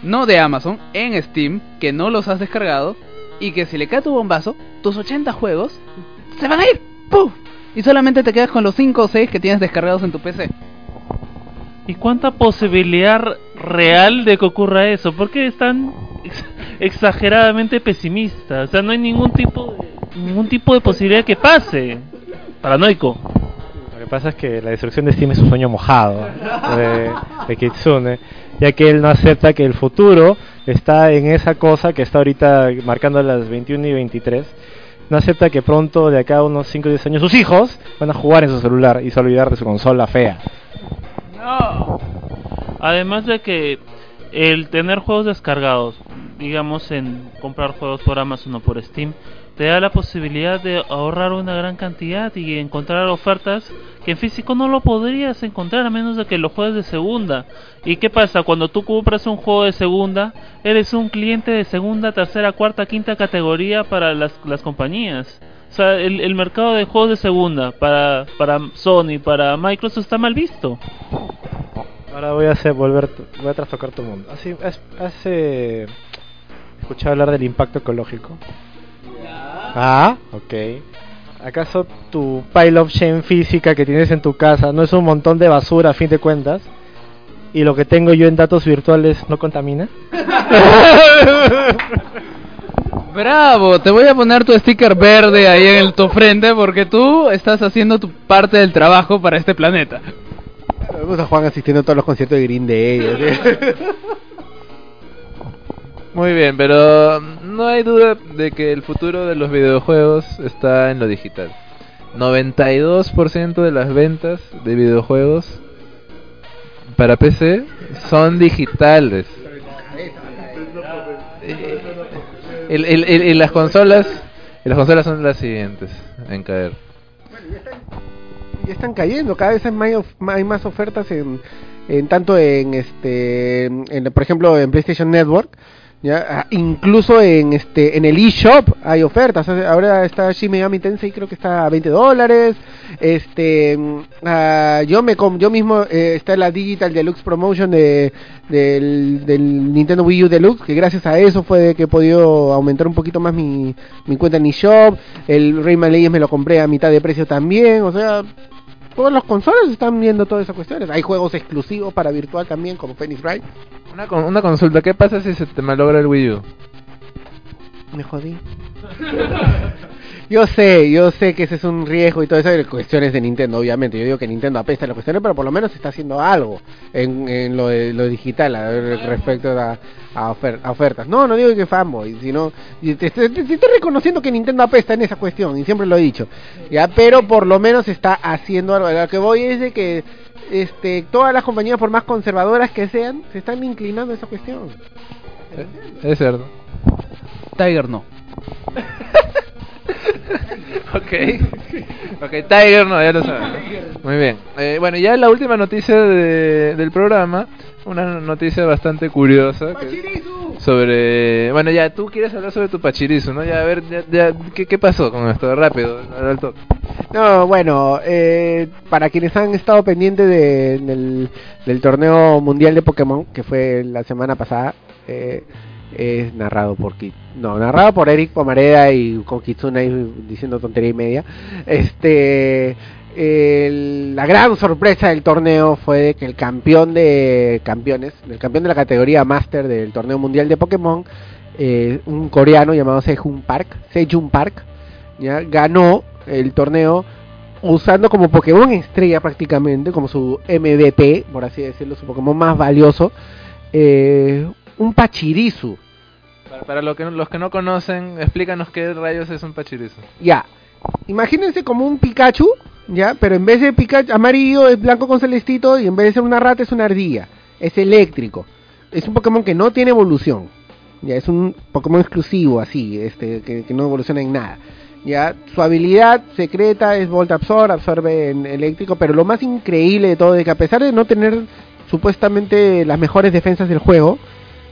no de Amazon, en Steam, que no los has descargado, y que si le cae tu bombazo, tus 80 juegos se van a ir. ¡Puf! Y solamente te quedas con los 5 o 6 que tienes descargados en tu PC. ¿Y cuánta posibilidad real de que ocurra eso? Porque están ex- exageradamente pesimistas. O sea, no hay ningún tipo de, ningún tipo de posibilidad que pase. Paranoico. Lo que pasa es que la destrucción de Steam es un sueño mojado de, de Kitsune, ya que él no acepta que el futuro está en esa cosa que está ahorita marcando las 21 y 23. No acepta que pronto, de acá a unos 5 o 10 años, sus hijos van a jugar en su celular y se olvidar de su consola fea. Además de que el tener juegos descargados, digamos en comprar juegos por Amazon o por Steam, te da la posibilidad de ahorrar una gran cantidad y encontrar ofertas que en físico no lo podrías encontrar a menos de que lo juegues de segunda. ¿Y qué pasa? Cuando tú compras un juego de segunda, eres un cliente de segunda, tercera, cuarta, quinta categoría para las, las compañías. O sea, el, el mercado de juegos de segunda para, para Sony, para Microsoft está mal visto. Ahora voy a hacer volver, tu- voy a trastocar tu mundo. Así, has, has, eh, escuchado hablar del impacto ecológico. Ah, ok. ¿Acaso tu pile of shame física que tienes en tu casa no es un montón de basura a fin de cuentas? ¿Y lo que tengo yo en datos virtuales no contamina? Bravo, te voy a poner tu sticker verde ahí en el- tu frente porque tú estás haciendo tu parte del trabajo para este planeta. Vemos a Juan asistiendo a todos los conciertos de Green Day. así. Muy bien, pero mm, no hay duda de que el futuro de los videojuegos está en lo digital. 92% de las ventas de videojuegos para PC son digitales. Eh, el- el- el- las consolas, las consolas son las siguientes en caer. ya están cayendo, cada vez hay más, hay más ofertas en, en tanto en este, en, por ejemplo en PlayStation Network, ya Ah, incluso en este en el eShop hay ofertas. Ahora está Shin Megami Tensei creo que está a 20 dólares. Este, ah, yo me yo mismo eh, está la Digital Deluxe Promotion de del, Nintendo Wii U Deluxe que gracias a eso fue que he podido aumentar un poquito más mi, mi cuenta en eShop. El Rayman Legends me lo compré a mitad de precio también, o sea, todas las consolas están viendo todas esas cuestiones. Hay juegos exclusivos para virtual también, como Phoenix Wright. Una, con- una consulta, ¿qué pasa si se te malogra el Wii U? Me jodí. yo sé, yo sé que ese es un riesgo y todo eso de cuestiones de Nintendo, obviamente. Yo digo que Nintendo apesta en las cuestiones, pero por lo menos está haciendo algo en, en lo, de, lo digital a respecto a, a, ofer- a ofertas. No, no digo que fanboy, sino y te, te- te- te estoy reconociendo que Nintendo apesta en esa cuestión y siempre lo he dicho. Ya, pero por lo menos está haciendo algo. A Lo que voy es de que este todas las compañías por más conservadoras que sean, se están inclinando a esa cuestión. Es cierto. Tiger no. Ok. Ok, Tiger no, ya lo. Muy bien. Eh, bueno, ya la última noticia de- del programa. Una noticia bastante curiosa. que- sobre. Bueno, ya tú quieres hablar sobre tu pachirizo, ¿no? Ya, a ver, ya, ya, ¿qué, ¿qué pasó con esto? Rápido, al toque. No, bueno, eh, para quienes han estado pendientes de- del, del torneo mundial de Pokémon, que fue la semana pasada, eh, es narrado por Ki- no, narrado por Eric Pomareda y con Kitsune diciendo tontería y media. Este, la gran sorpresa del torneo fue que el campeón de campeones, el campeón de la categoría Master del torneo mundial de Pokémon, eh, un coreano llamado Sejun Park, Sejun Park, ya ganó el torneo usando como Pokémon estrella prácticamente, como su MVP, por así decirlo, su Pokémon más valioso, eh, un Pachirisu. Para, para lo que, los que no conocen, explícanos qué rayos es un pachirizo. Ya, imagínense como un Pikachu, ya, pero en vez de Pikachu amarillo es blanco con celestito y en vez de ser una rata es una ardilla, es eléctrico. Es un Pokémon que no tiene evolución. Ya es un Pokémon exclusivo así, este que, que no evoluciona en nada. Ya, su habilidad secreta es Volt Absorb, absorbe en eléctrico, pero lo más increíble de todo es que a pesar de no tener supuestamente las mejores defensas del juego,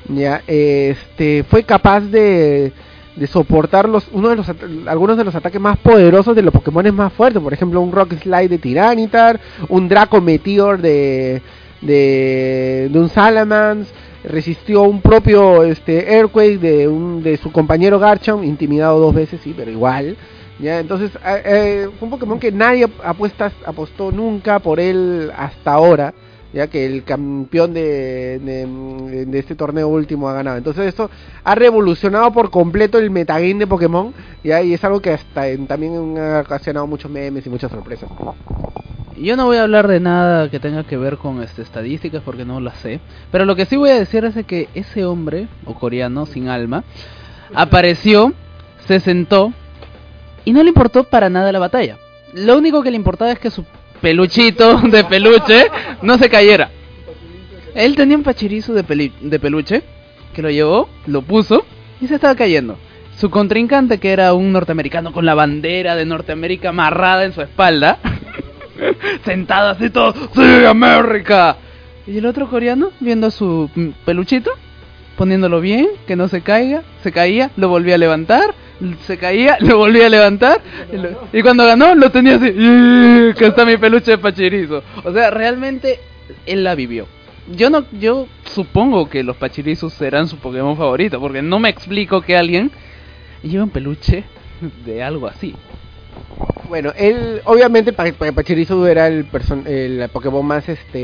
ya, este, fue capaz de, de soportar los, uno de los, algunos de los ataques más poderosos de los Pokémon más fuertes, por ejemplo un Rock Slide de Tiranitar, un Draco Meteor de, de, de un Salamence, resistió un propio este Earthquake de un de su compañero Garchomp, intimidado dos veces, sí, pero igual. Ya, entonces eh, eh, fue un Pokémon que nadie apuestas, apostó nunca por él hasta ahora, ya que el campeón de, de, este torneo último ha ganado. Entonces eso ha revolucionado por completo el metagame de Pokémon, ya, y es algo que hasta en- también ha ocasionado muchos memes y muchas sorpresas. Yo no voy a hablar de nada que tenga que ver con este, estadísticas porque no las sé. Pero lo que sí voy a decir es que ese hombre, o coreano, sin alma, apareció, se sentó y no le importó para nada la batalla. Lo único que le importaba es que su peluchito de peluche no se cayera. Él tenía un pachirizo de, peli- de peluche que lo llevó, lo puso y se estaba cayendo. Su contrincante, que era un norteamericano con la bandera de Norteamérica amarrada en su espalda, sentado así todo, ¡Sí, América! Y el otro coreano, viendo su peluchito, poniéndolo bien, que no se caiga, se caía, lo volvía a levantar, se caía, lo volvía a levantar, y, cuando ganó lo tenía así, "Y, que está mi peluche de pachirizo. O sea, realmente él la vivió. Yo no, yo supongo que los pachirizos serán su Pokémon favorito, porque no me explico que alguien lleve un peluche de algo así. Bueno, él, obviamente, Pa- Pa- Pachirisu era el, person- el Pokémon más este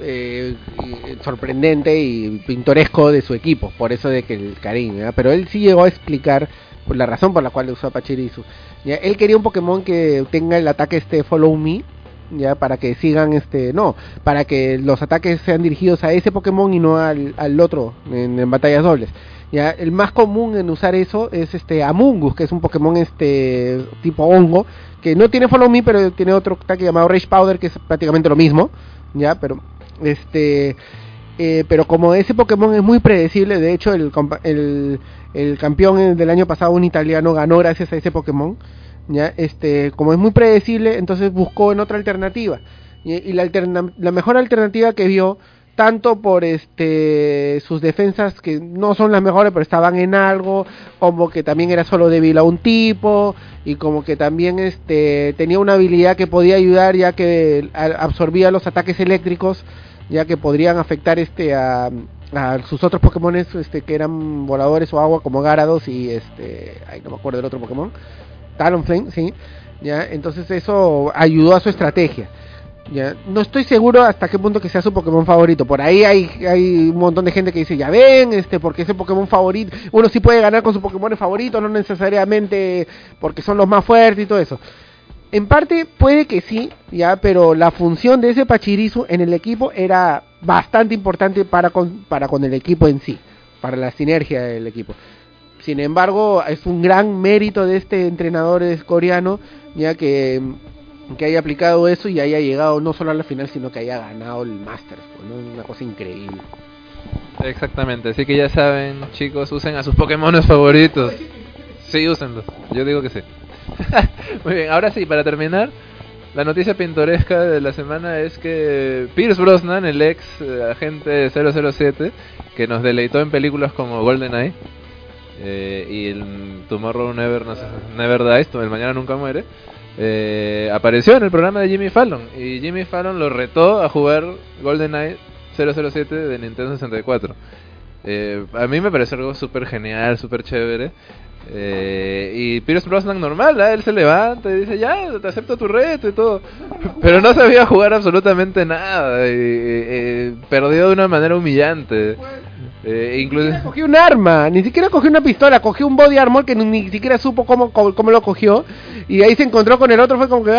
eh, eh, sorprendente y pintoresco de su equipo, por eso de que el cariño, ¿ya? pero él sí llegó a explicar la razón por la cual usó Pachirisu. ¿ya? Él quería un Pokémon que tenga el ataque este Follow Me, ya para que sigan este no para que los ataques sean dirigidos a ese Pokémon y no al, al otro en, batallas dobles ya el más común en usar eso es este Amungus que es un Pokémon este tipo hongo que no tiene Follow Me pero tiene otro ataque llamado Rage Powder que es prácticamente lo mismo ya pero este eh, pero como ese Pokémon es muy predecible de hecho el, el campeón del año pasado un italiano ganó gracias a ese Pokémon ya este como es muy predecible entonces buscó en otra alternativa. Y, la, la mejor alternativa que vio tanto por este sus defensas que no son las mejores pero estaban en algo como que también era solo débil a un tipo y como que también este tenía una habilidad que podía ayudar ya que absorbía los ataques eléctricos ya que podrían afectar este a, a sus otros Pokémon este que eran voladores o agua como Garados y este ay no me acuerdo del otro Pokémon Talonflame, sí. Ya, entonces eso ayudó a su estrategia. Ya, no estoy seguro hasta qué punto que sea su Pokémon favorito. Por ahí hay, hay un montón de gente que dice, ya ven, este, porque ese Pokémon favorito, uno sí puede ganar con su Pokémon favorito, no necesariamente porque son los más fuertes y todo eso. En parte puede que sí, ya, pero la función de ese Pachirisu en el equipo era bastante importante para con, para con el equipo en sí, para la sinergia del equipo. Sin embargo, es un gran mérito de este entrenador coreano, ya que, que haya aplicado eso y haya llegado no solo a la final, sino que haya ganado el Masters. ¿no? Una cosa increíble. Exactamente, así que ya saben, chicos, usen a sus Pokémon favoritos. Sí, úsenlos. Yo digo que sí. Muy bien, ahora sí, para terminar, la noticia pintoresca de la semana es que Pierce Brosnan, el ex eh, agente 007, que nos deleitó en películas como GoldenEye eh, y Tomorrow Never, no sé, Never Dies, el Mañana Nunca Muere, eh, apareció en el programa de Jimmy Fallon y Jimmy Fallon lo retó a jugar GoldenEye 007 de Nintendo 64. Eh, a mí me pareció algo súper genial, súper chévere. Eh, y Pierce Brosnan normal, ¿ah? él se levanta y dice, ya, te acepto tu reto y todo. Pero no sabía jugar absolutamente nada. Y, eh, perdió de una manera humillante. Eh, incluso... Cogió un arma, ni siquiera cogió una pistola, cogió un body armor que ni, ni siquiera supo cómo, cómo, cómo lo cogió. Y ahí se encontró con el otro, fue como que,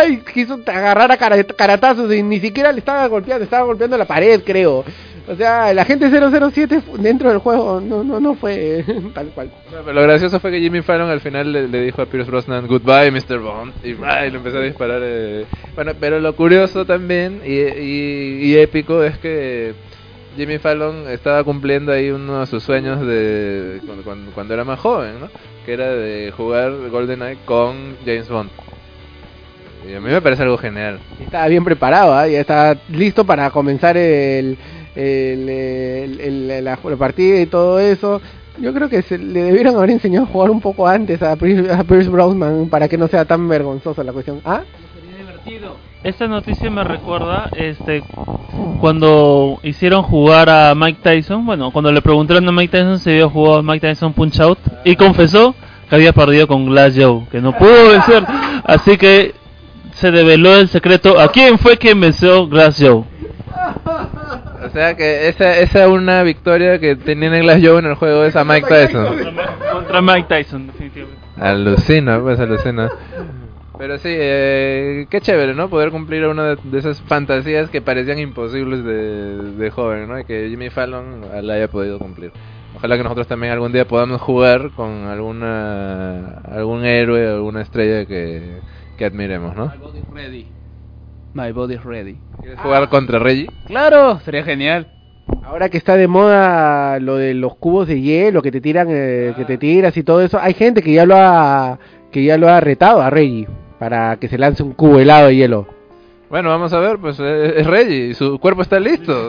¡ay! Quiso agarrar a cara- caratazos y ni siquiera le estaba golpeando, estaba golpeando la pared, creo. O sea, el agente 007 fu- dentro del juego no, no, no fue tal cual. Pero lo gracioso fue que Jimmy Fallon al final le, le dijo a Pierce Brosnan Goodbye Mr. Bond y, ¡ah! y le empezó a disparar eh. bueno pero lo curioso también y, y- y épico es que Jimmy Fallon estaba cumpliendo ahí uno de sus sueños de cuando, cuando- cuando era más joven, ¿no? Que era de jugar GoldenEye con James Bond. Y a mí me parece algo genial. Estaba bien preparado, ¿ah? ya estaba listo para comenzar el, el, el- el- la, la partida y todo eso. Yo creo que se, le debieron haber enseñado a jugar un poco antes a Pierce, a Pierce Brosnan para que no sea tan vergonzosa la cuestión. ¿Ah? Esta noticia me recuerda este cuando hicieron jugar a Mike Tyson. Bueno, cuando le preguntaron a Mike Tyson si había jugado a Mike Tyson Punch Out y confesó que había perdido con Glass Joe, que no pudo vencer. Así que se develó el secreto a quién fue quien venció Glass Joe. O sea que esa esa una victoria que tenía en Glass Joe en el juego es a Mike Tyson. Contra Mike Tyson, definitivamente. Alucina, pues alucina. Pero sí, eh, qué chévere, ¿no? Poder cumplir una de, de esas fantasías que parecían imposibles de, de joven, ¿no? Y que Jimmy Fallon la haya podido cumplir. Ojalá que nosotros también algún día podamos jugar con alguna algún héroe o alguna estrella que, que admiremos, ¿no? My body's ready. My body's ready. ¿Quieres jugar contra Reggie? Claro, sería genial. Ahora que está de moda lo de los cubos de hielo que te tiran, eh, que te tiras y todo eso, hay gente que ya lo ha que ya lo ha retado a Reggie para que se lance un cubo helado de hielo. Bueno, vamos a ver, pues eh, es Reggie, su cuerpo está listo.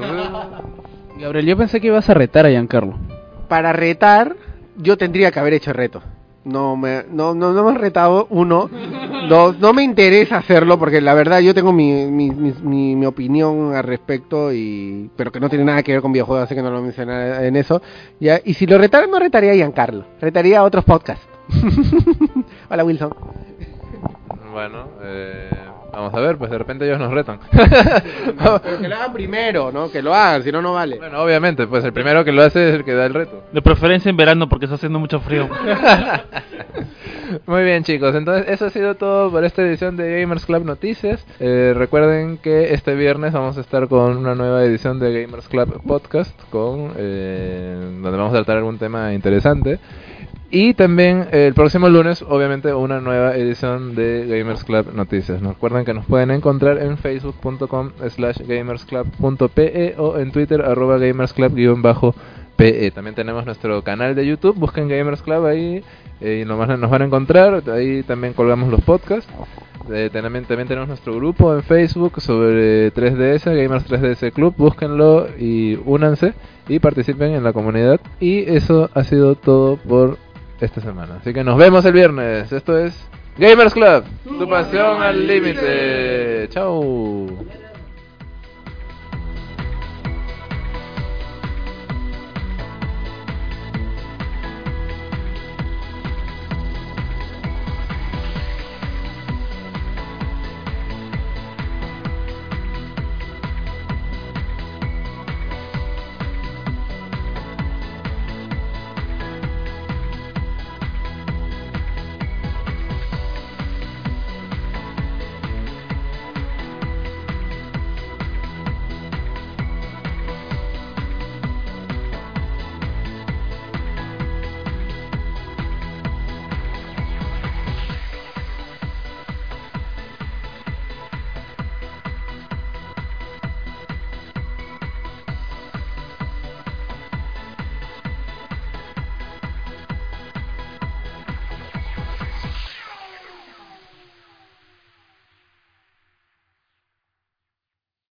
Gabriel, yo pensé que ibas a retar a Giancarlo. Para retar, yo tendría que haber hecho el reto. No me, no, no, no me has retado, uno. Dos, no me interesa hacerlo porque la verdad yo tengo mi, mi, mi, mi- mi opinión al respecto, y pero que no tiene nada que ver con videojuegos, así que no lo mencionaré en eso. Ya, y si lo retara, no retaría a Giancarlo, retaría a otros podcasts. Hola Wilson. Bueno, eh, vamos a ver, pues de repente ellos nos retan. Pero que lo hagan primero, ¿no? Que lo hagan, si no, no vale. bueno, obviamente, pues el primero que lo hace es el que da el reto. De preferencia en verano porque está haciendo mucho frío. Muy bien chicos, entonces eso ha sido todo por esta edición de Gamers Club Noticias. Eh, recuerden que este viernes vamos a estar con una nueva edición de Gamers Club Podcast, con eh, donde vamos a tratar algún tema interesante. Y también eh, el próximo lunes, obviamente, una nueva edición de Gamers Club Noticias. Recuerden que nos pueden encontrar en facebook.com slash gamersclub.pe o en twitter arroba gamersclub-pe. También tenemos nuestro canal de YouTube, busquen Gamers Club ahí eh, y a, nos van a encontrar. Ahí también colgamos los podcasts. Eh, también, tenemos nuestro grupo en Facebook sobre 3DS, Gamers 3DS Club. Búsquenlo y únanse y participen en la comunidad. Y eso ha sido todo por esta semana. Así que nos vemos el viernes. Esto es Gamers Club, tu pasión al límite. Chao.